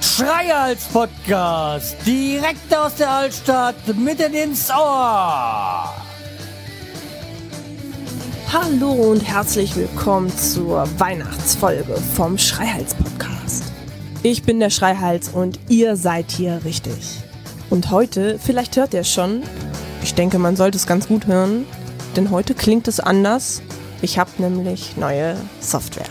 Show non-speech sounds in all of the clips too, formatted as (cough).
Schreihals Podcast, direkt aus der Altstadt, mitten ins Ohr. Hallo und herzlich willkommen zur Weihnachtsfolge vom Schreihals Podcast. Ich bin der Schreihals und ihr seid hier richtig. Und heute, vielleicht hört ihr es schon, ich denke, man sollte es ganz gut hören, denn heute klingt es anders. Ich habe nämlich neue Software.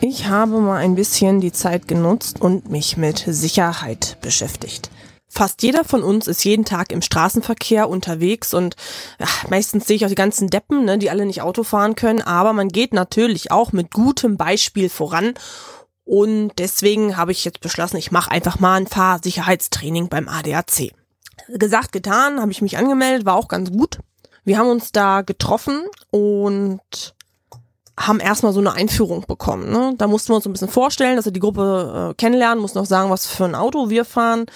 Ich habe mal ein bisschen die Zeit genutzt und mich mit Sicherheit beschäftigt. Fast jeder von uns ist jeden Tag im Straßenverkehr unterwegs und ja, meistens sehe ich auch die ganzen Deppen, ne, die alle nicht Auto fahren können, aber man geht natürlich auch mit gutem Beispiel voran und deswegen habe ich jetzt beschlossen, ich mache einfach mal ein Fahrsicherheitstraining beim ADAC. Gesagt, getan, habe ich mich angemeldet, war auch ganz gut. Wir haben uns da getroffen und haben erstmal so eine Einführung bekommen. Ne? Da mussten wir uns ein bisschen vorstellen, dass wir die Gruppe äh, kennenlernen, mussten auch sagen, was für ein Auto wir fahren.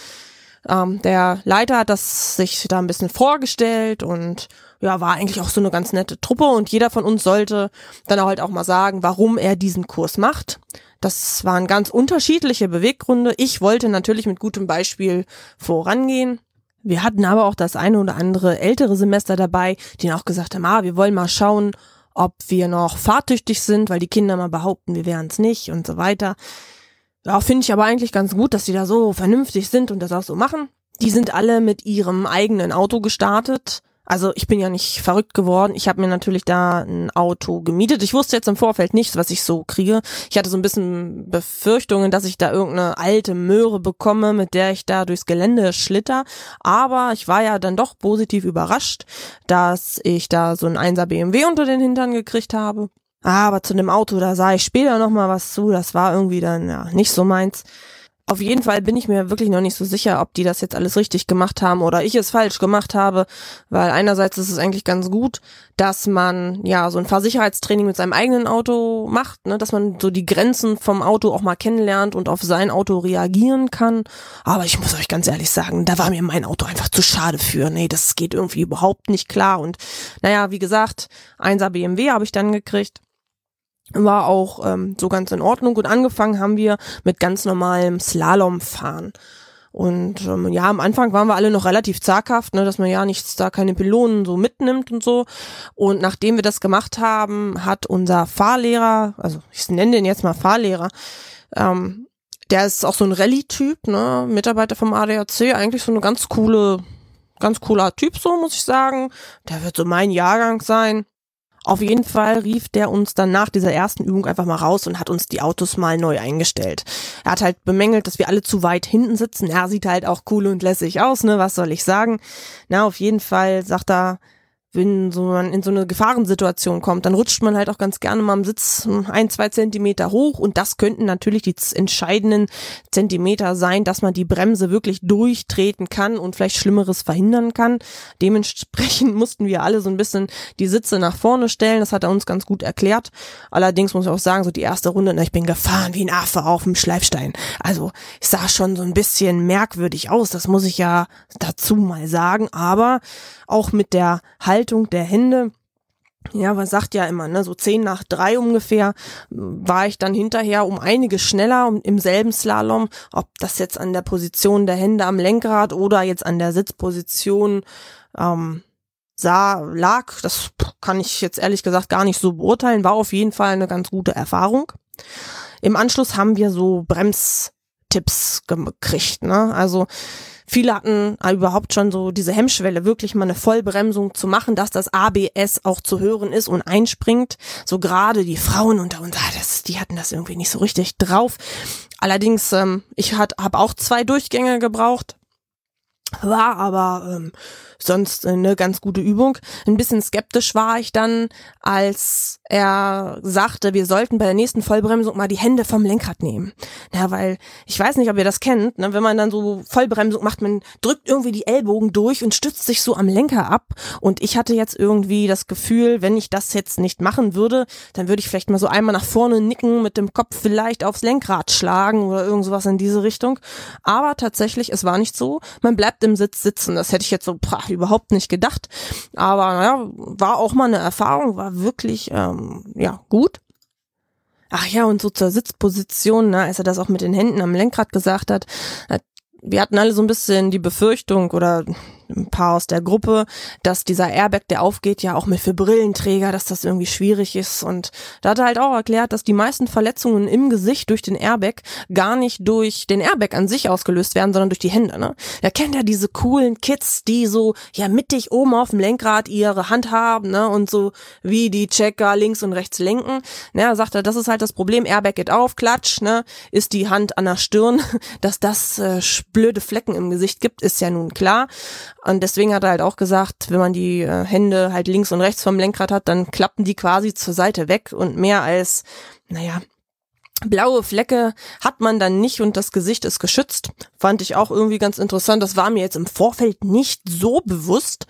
Ähm, der Leiter hat das sich da ein bisschen vorgestellt und ja, war eigentlich auch so eine ganz nette Truppe und jeder von uns sollte dann halt auch mal sagen, warum er diesen Kurs macht. Das waren ganz unterschiedliche Beweggründe. Ich wollte natürlich mit gutem Beispiel vorangehen. Wir hatten aber auch das eine oder andere ältere Semester dabei, die auch gesagt haben, ah, wir wollen mal schauen, ob wir noch fahrtüchtig sind, weil die Kinder mal behaupten, wir wären es nicht und so weiter. Ja, finde ich aber eigentlich ganz gut, dass die da so vernünftig sind und das auch so machen. Die sind alle mit ihrem eigenen Auto gestartet. Also ich bin ja nicht verrückt geworden. Ich habe mir natürlich da ein Auto gemietet. Ich wusste jetzt im Vorfeld nicht, was ich so kriege. Ich hatte so ein bisschen Befürchtungen, dass ich da irgendeine alte Möhre bekomme, mit der ich da durchs Gelände schlitter. Aber ich war ja dann doch positiv überrascht, dass ich da so ein 1er BMW unter den Hintern gekriegt habe. Aber zu dem Auto, da sah ich später noch mal was zu. Das war irgendwie dann ja nicht so meins. Auf jeden Fall bin ich mir wirklich noch nicht so sicher, ob die das jetzt alles richtig gemacht haben oder ich es falsch gemacht habe, weil einerseits ist es eigentlich ganz gut, dass man ja so ein Fahrsicherheitstraining mit seinem eigenen Auto macht, ne, dass man so die Grenzen vom Auto auch mal kennenlernt und auf sein Auto reagieren kann. Aber ich muss euch ganz ehrlich sagen, da war mir mein Auto einfach zu schade für. Nee, das geht irgendwie überhaupt nicht klar. Und naja, wie gesagt, 1er BMW habe ich dann gekriegt war auch ähm, so ganz in Ordnung. Und angefangen haben wir mit ganz normalem Slalomfahren. Und ähm, ja, am Anfang waren wir alle noch relativ zaghaft, ne, dass man ja nichts da keine Pylonen so mitnimmt und so. Und nachdem wir das gemacht haben, hat unser Fahrlehrer, also ich nenne den jetzt mal Fahrlehrer, ähm, der ist auch so ein Rallye-Typ, ne, Mitarbeiter vom ADAC, eigentlich so eine ganz coole, ganz cooler Typ, so muss ich sagen. Der wird so mein Jahrgang sein. Auf jeden Fall rief der uns dann nach dieser ersten Übung einfach mal raus und hat uns die Autos mal neu eingestellt. Er hat halt bemängelt, dass wir alle zu weit hinten sitzen. Er sieht halt auch cool und lässig aus, ne? Was soll ich sagen? Na, auf jeden Fall sagt er, wenn so man in so eine Gefahrensituation kommt, dann rutscht man halt auch ganz gerne mal am Sitz ein, zwei Zentimeter hoch und das könnten natürlich die entscheidenden Zentimeter sein, dass man die Bremse wirklich durchtreten kann und vielleicht Schlimmeres verhindern kann. Dementsprechend (laughs) mussten wir alle so ein bisschen die Sitze nach vorne stellen. Das hat er uns ganz gut erklärt. Allerdings muss ich auch sagen, so die erste Runde, na, ich bin gefahren wie ein Affe auf dem Schleifstein. Also ich sah schon so ein bisschen merkwürdig aus. Das muss ich ja dazu mal sagen. Aber auch mit der Haltung der Hände. Ja, man sagt ja immer, ne, so zehn nach drei ungefähr war ich dann hinterher um einige schneller im selben Slalom, ob das jetzt an der Position der Hände am Lenkrad oder jetzt an der Sitzposition ähm, sah, lag, das kann ich jetzt ehrlich gesagt gar nicht so beurteilen, war auf jeden Fall eine ganz gute Erfahrung. Im Anschluss haben wir so Bremstipps gekriegt, ne? Also Viele hatten überhaupt schon so diese Hemmschwelle, wirklich mal eine Vollbremsung zu machen, dass das ABS auch zu hören ist und einspringt. So gerade die Frauen unter uns, ah, das, die hatten das irgendwie nicht so richtig drauf. Allerdings, ähm, ich habe auch zwei Durchgänge gebraucht war aber ähm, sonst eine ganz gute Übung. Ein bisschen skeptisch war ich dann, als er sagte, wir sollten bei der nächsten Vollbremsung mal die Hände vom Lenkrad nehmen. Ja, weil ich weiß nicht, ob ihr das kennt, ne, wenn man dann so Vollbremsung macht, man drückt irgendwie die Ellbogen durch und stützt sich so am Lenker ab. Und ich hatte jetzt irgendwie das Gefühl, wenn ich das jetzt nicht machen würde, dann würde ich vielleicht mal so einmal nach vorne nicken, mit dem Kopf vielleicht aufs Lenkrad schlagen oder irgend sowas in diese Richtung. Aber tatsächlich, es war nicht so. Man bleibt im Sitz sitzen. Das hätte ich jetzt so pah, überhaupt nicht gedacht. Aber naja, war auch mal eine Erfahrung, war wirklich ähm, ja gut. Ach ja, und so zur Sitzposition, ne, als er das auch mit den Händen am Lenkrad gesagt hat, wir hatten alle so ein bisschen die Befürchtung oder ein paar aus der Gruppe, dass dieser Airbag, der aufgeht, ja auch mit für Brillenträger, dass das irgendwie schwierig ist. Und da hat er halt auch erklärt, dass die meisten Verletzungen im Gesicht durch den Airbag gar nicht durch den Airbag an sich ausgelöst werden, sondern durch die Hände. Ne? Er kennt ja diese coolen Kids, die so ja mittig oben auf dem Lenkrad ihre Hand haben ne? und so wie die Checker links und rechts lenken. Ne, er sagt er, das ist halt das Problem. Airbag geht auf, klatsch, ne? ist die Hand an der Stirn. (laughs) Dass das äh, blöde Flecken im Gesicht gibt, ist ja nun klar. Und deswegen hat er halt auch gesagt, wenn man die äh, Hände halt links und rechts vom Lenkrad hat, dann klappen die quasi zur Seite weg und mehr als, naja, Blaue Flecke hat man dann nicht und das Gesicht ist geschützt. Fand ich auch irgendwie ganz interessant. Das war mir jetzt im Vorfeld nicht so bewusst.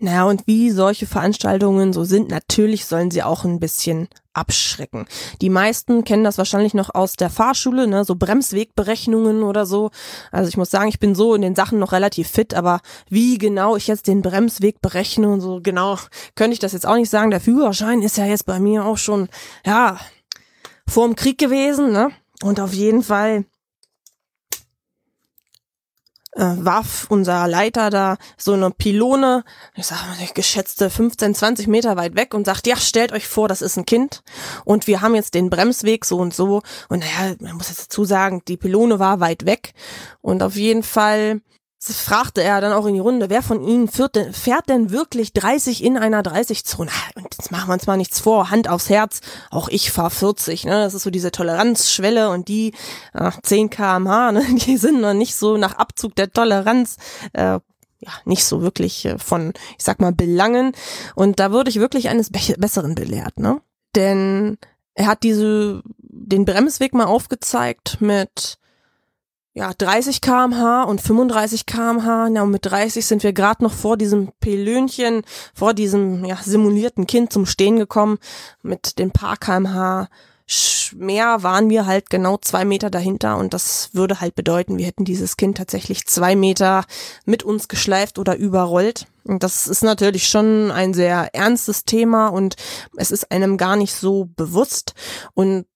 Naja, und wie solche Veranstaltungen so sind, natürlich sollen sie auch ein bisschen abschrecken. Die meisten kennen das wahrscheinlich noch aus der Fahrschule, ne, so Bremswegberechnungen oder so. Also ich muss sagen, ich bin so in den Sachen noch relativ fit, aber wie genau ich jetzt den Bremsweg berechne und so genau, könnte ich das jetzt auch nicht sagen. Der Führerschein ist ja jetzt bei mir auch schon, ja, vor dem Krieg gewesen, ne? Und auf jeden Fall äh, warf unser Leiter da so eine Pylone, ich sag mal, geschätzte 15, 20 Meter weit weg und sagt, ja, stellt euch vor, das ist ein Kind und wir haben jetzt den Bremsweg so und so. Und naja, man muss jetzt dazu sagen, die Pylone war weit weg und auf jeden Fall fragte er dann auch in die Runde, wer von Ihnen fährt denn, fährt denn wirklich 30 in einer 30-Zone? Und jetzt machen wir uns mal nichts vor, Hand aufs Herz, auch ich fahr 40, ne? Das ist so diese Toleranzschwelle und die äh, 10 kmh, ne? (laughs) die sind noch nicht so nach Abzug der Toleranz äh, ja, nicht so wirklich äh, von, ich sag mal, Belangen. Und da wurde ich wirklich eines Be Besseren belehrt, ne? Denn er hat diese, den Bremsweg mal aufgezeigt mit ja, 30 kmh und 35 kmh. Ja, und mit 30 sind wir gerade noch vor diesem Pelönchen, vor diesem ja, simulierten Kind zum Stehen gekommen. Mit den paar kmh mehr waren wir halt genau zwei Meter dahinter und das würde halt bedeuten, wir hätten dieses Kind tatsächlich zwei Meter mit uns geschleift oder überrollt. Und das ist natürlich schon ein sehr ernstes Thema und es ist einem gar nicht so bewusst. Und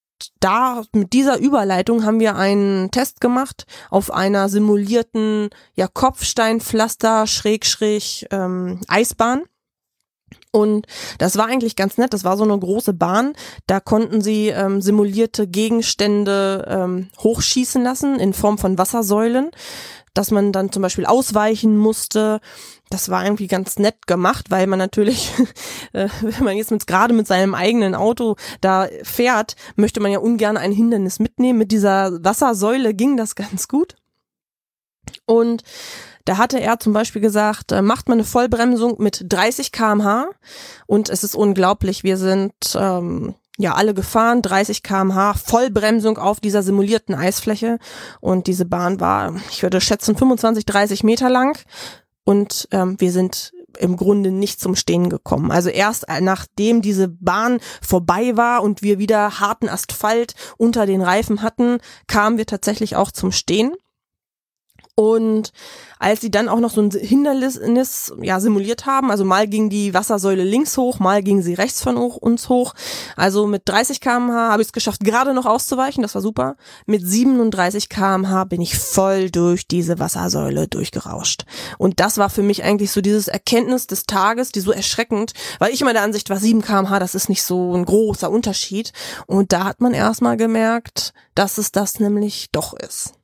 da mit dieser Überleitung haben wir einen Test gemacht auf einer simulierten ja Kopfsteinpflaster Schrägstrich ähm, Eisbahn. Und das war eigentlich ganz nett. Das war so eine große Bahn. Da konnten sie ähm, simulierte Gegenstände ähm, hochschießen lassen in Form von Wassersäulen dass man dann zum Beispiel ausweichen musste. Das war irgendwie ganz nett gemacht, weil man natürlich, (laughs) äh, wenn man jetzt mit, gerade mit seinem eigenen Auto da fährt, möchte man ja ungern ein Hindernis mitnehmen. Mit dieser Wassersäule ging das ganz gut. Und da hatte er zum Beispiel gesagt, äh, macht man eine Vollbremsung mit 30 kmh und es ist unglaublich, wir sind ähm, ja alle gefahren, 30 kmh, Vollbremsung auf dieser simulierten Eisfläche und diese Bahn war, ich würde schätzen, 25, 30 Meter lang und ähm, wir sind im Grunde nicht zum Stehen gekommen. Also erst äh, nachdem diese Bahn vorbei war und wir wieder harten Asphalt unter den Reifen hatten, kamen wir tatsächlich auch zum Stehen. Und als sie dann auch noch so ein Hindernis ja, simuliert haben, also mal ging die Wassersäule links hoch, mal ging sie rechts von uns hoch. Also mit 30 kmh habe ich es geschafft, gerade noch auszuweichen, das war super. Mit 37 kmh bin ich voll durch diese Wassersäule durchgerauscht. Und das war für mich eigentlich so dieses Erkenntnis des Tages, die so erschreckend, weil ich immer der Ansicht war, 7 kmh, das ist nicht so ein großer Unterschied. Und da hat man erstmal gemerkt, dass es das nämlich doch ist.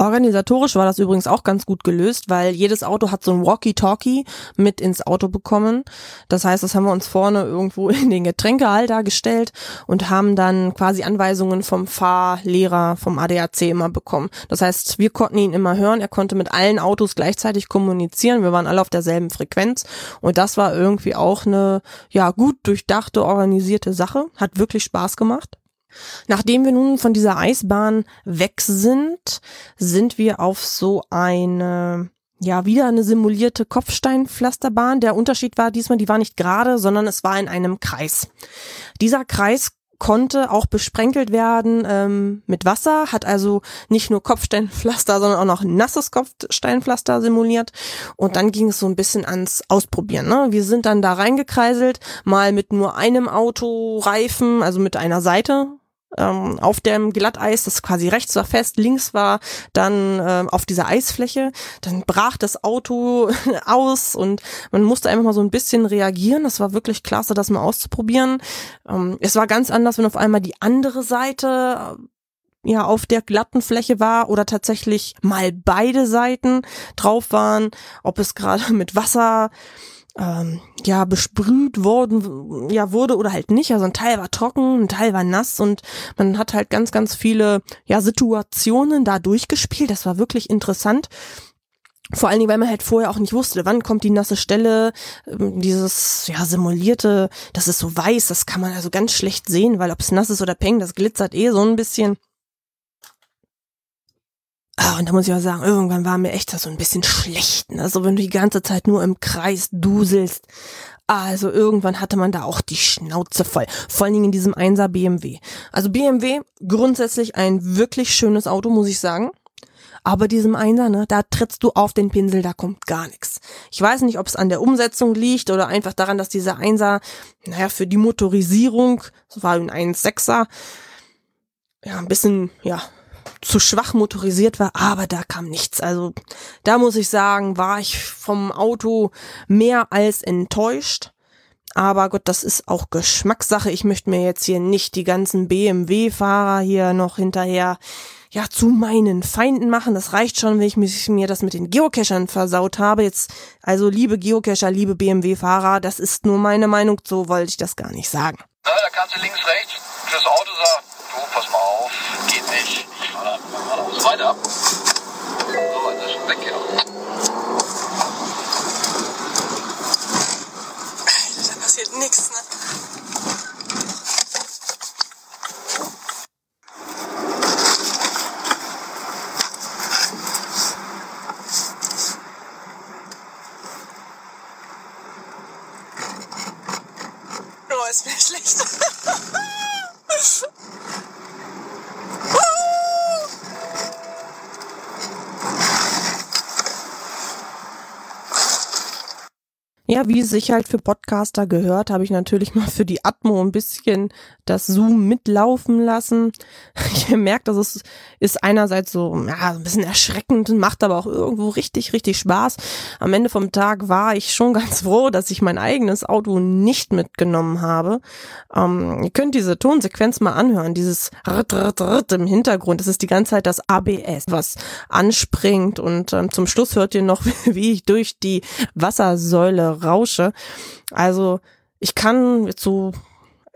Organisatorisch war das übrigens auch ganz gut gelöst, weil jedes Auto hat so ein Walkie-Talkie mit ins Auto bekommen. Das heißt, das haben wir uns vorne irgendwo (laughs) in den Getränkehalter gestellt und haben dann quasi Anweisungen vom Fahrlehrer vom ADAC immer bekommen. Das heißt, wir konnten ihn immer hören. Er konnte mit allen Autos gleichzeitig kommunizieren. Wir waren alle auf derselben Frequenz und das war irgendwie auch eine ja gut durchdachte, organisierte Sache. Hat wirklich Spaß gemacht. Nachdem wir nun von dieser Eisbahn weg sind, sind wir auf so eine ja, wieder eine simulierte Kopfsteinpflasterbahn. Der Unterschied war diesmal, die war nicht gerade, sondern es war in einem Kreis. Dieser Kreis konnte auch besprenkelt werden ähm, mit Wasser, hat also nicht nur Kopfsteinpflaster, sondern auch noch nasses Kopfsteinpflaster simuliert. Und dann ging es so ein bisschen ans Ausprobieren. Ne? Wir sind dann da reingekreiselt, mal mit nur einem Autoreifen, also mit einer Seite ähm, auf dem Glatteis, das quasi rechts war fest, links war dann ähm, auf dieser Eisfläche. Dann brach das Auto (laughs) aus und man musste einfach mal so ein bisschen reagieren. Das war wirklich klasse, das mal auszuprobieren. Ähm, es war ganz anders, wenn auf einmal die andere Seite äh, ja auf der glatten Fläche war oder tatsächlich mal beide Seiten drauf waren, ob es gerade (laughs) mit Wasser ähm, ja besprüht worden ja wurde oder halt nicht. Also ein Teil war trocken, ein Teil war nass und man hat halt ganz ganz viele ja Situationen da durchgespielt. Das war wirklich interessant. Vor allen Dingen, weil man halt vorher auch nicht wusste, wann kommt die nasse Stelle, ähm, dieses ja simulierte, das ist so weiß, das kann man also ganz schlecht sehen, weil ob es nass ist oder peng, das glitzert eh so ein bisschen. Ah, und da muss ich auch sagen, irgendwann war mir echt so ein bisschen schlecht. Ne? Also wenn du die ganze Zeit nur im Kreis duselst. Also irgendwann hatte man da auch die Schnauze voll. Vor allen Dingen in diesem 1er BMW. Also BMW, grundsätzlich ein wirklich schönes Auto, muss ich sagen. Aber diesem Einser, ne, da trittst du auf den Pinsel, da kommt gar nichts. Ich weiß nicht, ob es an der Umsetzung liegt oder einfach daran, dass dieser Einser, naja, für die Motorisierung, das war ein 1,6er, ja, ein bisschen, ja, zu schwach motorisiert war, aber da kam nichts. Also da muss ich sagen, war ich vom Auto mehr als enttäuscht. Aber Gott, das ist auch Geschmackssache. Ich möchte mir jetzt hier nicht die ganzen BMW-Fahrer hier noch hinterher ja zu meinen Feinden machen. Das reicht schon, wenn ich mir das mit den Geocachern versaut habe. Jetzt also liebe Geocacher, liebe BMW-Fahrer, das ist nur meine Meinung. So wollte ich das gar nicht sagen. Na, da kannst du links, rechts fürs Auto sagen, du, pass mal auf, weiter. So, jetzt ist weg, ja. Da passiert nichts, ne? Oh, ist mir schlecht. Ja, wie es sich halt für Podcaster gehört, habe ich natürlich mal für die Atmo ein bisschen das Zoom mitlaufen lassen. (laughs) Ich merke, dass es ist einerseits so ja, ein bisschen erschreckend, macht aber auch irgendwo richtig, richtig Spaß. Am Ende vom Tag war ich schon (laughs) ganz froh, dass ich mein eigenes Auto nicht mitgenommen habe. Ähm, ihr könnt diese Tonsequenz mal anhören, dieses Ritt, Ritt, Ritt im Hintergrund. Das ist die ganze Zeit das ABS, was anspringt und ähm, zum Schluss hört ihr noch, (laughs) wie ich durch die Wassersäule rausche. Also ich kann jetzt so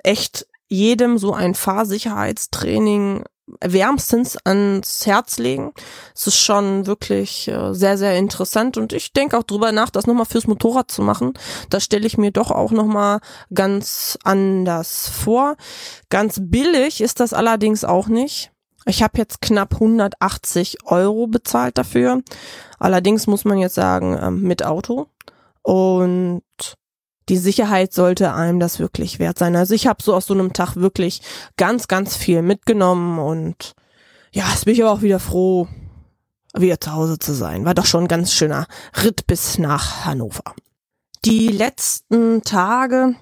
echt jedem so ein Fahrsicherheitstraining wärmstens ans Herz legen. Es ist schon wirklich äh, sehr, sehr interessant und ich denke auch drüber nach, das nochmal fürs Motorrad zu machen. Das stelle ich mir doch auch nochmal ganz anders vor. Ganz billig ist das allerdings auch nicht. Ich habe jetzt knapp 180 Euro bezahlt dafür. Allerdings muss man jetzt sagen, ähm, mit Auto. Und die Sicherheit sollte einem das wirklich wert sein. Also ich habe so aus so einem Tag wirklich ganz, ganz viel mitgenommen und ja, jetzt bin ich aber auch wieder froh, wieder zu Hause zu sein. War doch schon ein ganz schöner Ritt bis nach Hannover. Die letzten Tage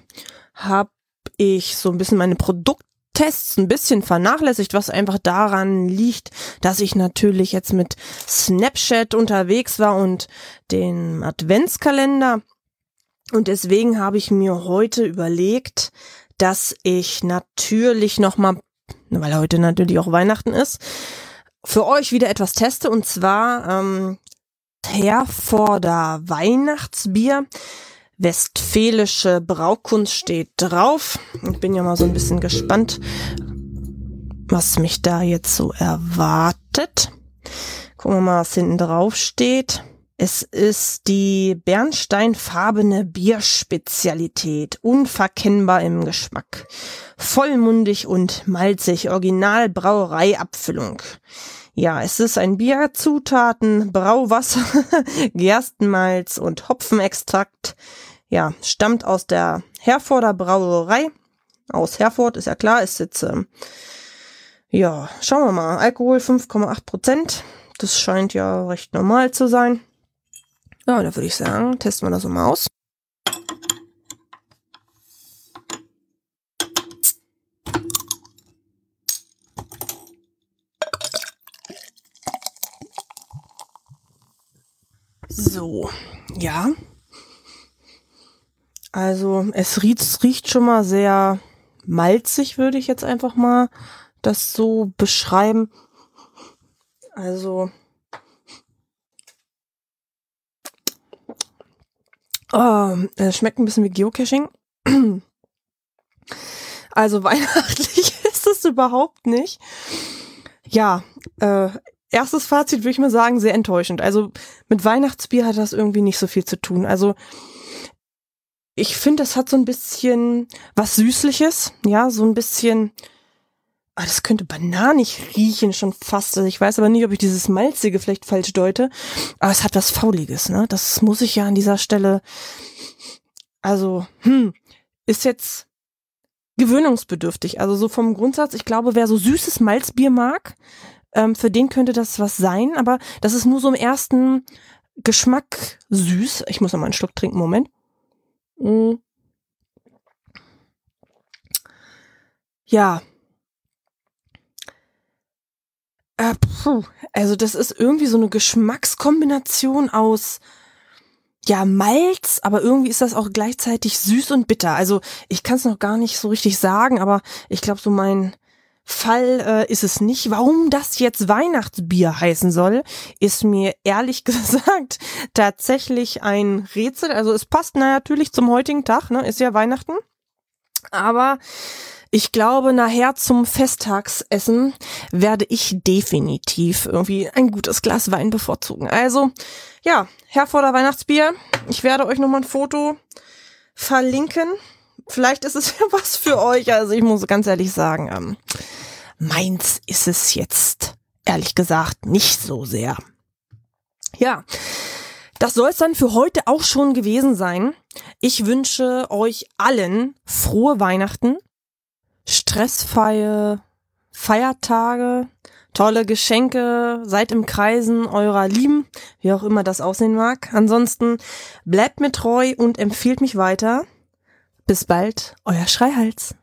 habe ich so ein bisschen meine Produkttests ein bisschen vernachlässigt, was einfach daran liegt, dass ich natürlich jetzt mit Snapchat unterwegs war und den Adventskalender und deswegen habe ich mir heute überlegt, dass ich natürlich nochmal, weil heute natürlich auch Weihnachten ist, für euch wieder etwas teste und zwar ähm, Herforder Weihnachtsbier. Westfälische Braukunst steht drauf. Ich bin ja mal so ein bisschen gespannt, was mich da jetzt so erwartet. Gucken wir mal, was hinten drauf steht. Es ist die bernsteinfarbene Bierspezialität, unverkennbar im Geschmack. Vollmundig und malzig, Original Brauereiabfüllung. Ja, es ist ein Bier, Zutaten, Brauwasser, (laughs) Gerstenmalz und Hopfenextrakt. Ja, stammt aus der Herforder Brauerei aus Herford, ist ja klar, ist jetzt, ähm, ja, schauen wir mal, Alkohol 5,8 Prozent. Das scheint ja recht normal zu sein. Ja, da würde ich sagen, testen wir das mal aus. So, ja. Also es riecht, es riecht schon mal sehr malzig, würde ich jetzt einfach mal das so beschreiben. Also oh, es schmeckt ein bisschen wie Geocaching. Also (laughs) weihnachtlich ist es überhaupt nicht. Ja, äh, erstes Fazit würde ich mal sagen, sehr enttäuschend. Also mit Weihnachtsbier hat das irgendwie nicht so viel zu tun. Also ich finde, das hat so ein bisschen was Süßliches, ja, so ein bisschen, ah, das könnte bananig riechen schon fast. Also ich weiß aber nicht, ob ich dieses Malzige vielleicht falsch deute, aber es hat was Fauliges, ne? Das muss ich ja an dieser Stelle, also, hm, ist jetzt gewöhnungsbedürftig. Also so vom Grundsatz, ich glaube, wer so süßes Malzbier mag, ähm, für den könnte das was sein, aber das ist nur so im ersten Geschmack süß. Ich muss noch mal einen Schluck trinken, Moment. Mm. Ja. Äh. Also das ist irgendwie so eine Geschmackskombination aus ja, Malz, aber irgendwie ist das auch gleichzeitig süß und bitter. Also ich kann es noch gar nicht so richtig sagen, aber ich glaube, so mein Fall äh, ist es nicht. Warum das jetzt Weihnachtsbier heißen soll, ist mir ehrlich (laughs) gesagt tatsächlich ein Rätsel. Also es passt natürlich zum heutigen Tag, ne? Ist ja Weihnachten. Aber ich glaube, nachher zum Festtagsessen werde ich definitiv irgendwie ein gutes Glas Wein bevorzugen. Also, ja, Herforder Weihnachtsbier. Ich werde euch nochmal ein Foto verlinken vielleicht ist es (laughs) ja was für euch. Also ich muss ganz ehrlich sagen, ähm, meins ist es jetzt ehrlich gesagt nicht so sehr. Ja, das soll es dann für heute auch schon gewesen sein. Ich wünsche euch allen frohe Weihnachten, stressfreie Feiertage, tolle Geschenke, seid im Kreisen eurer Lieben, wie auch immer das aussehen mag. Ansonsten bleibt mir treu und empfiehlt mich weiter. Bis bald, euer Schreihals.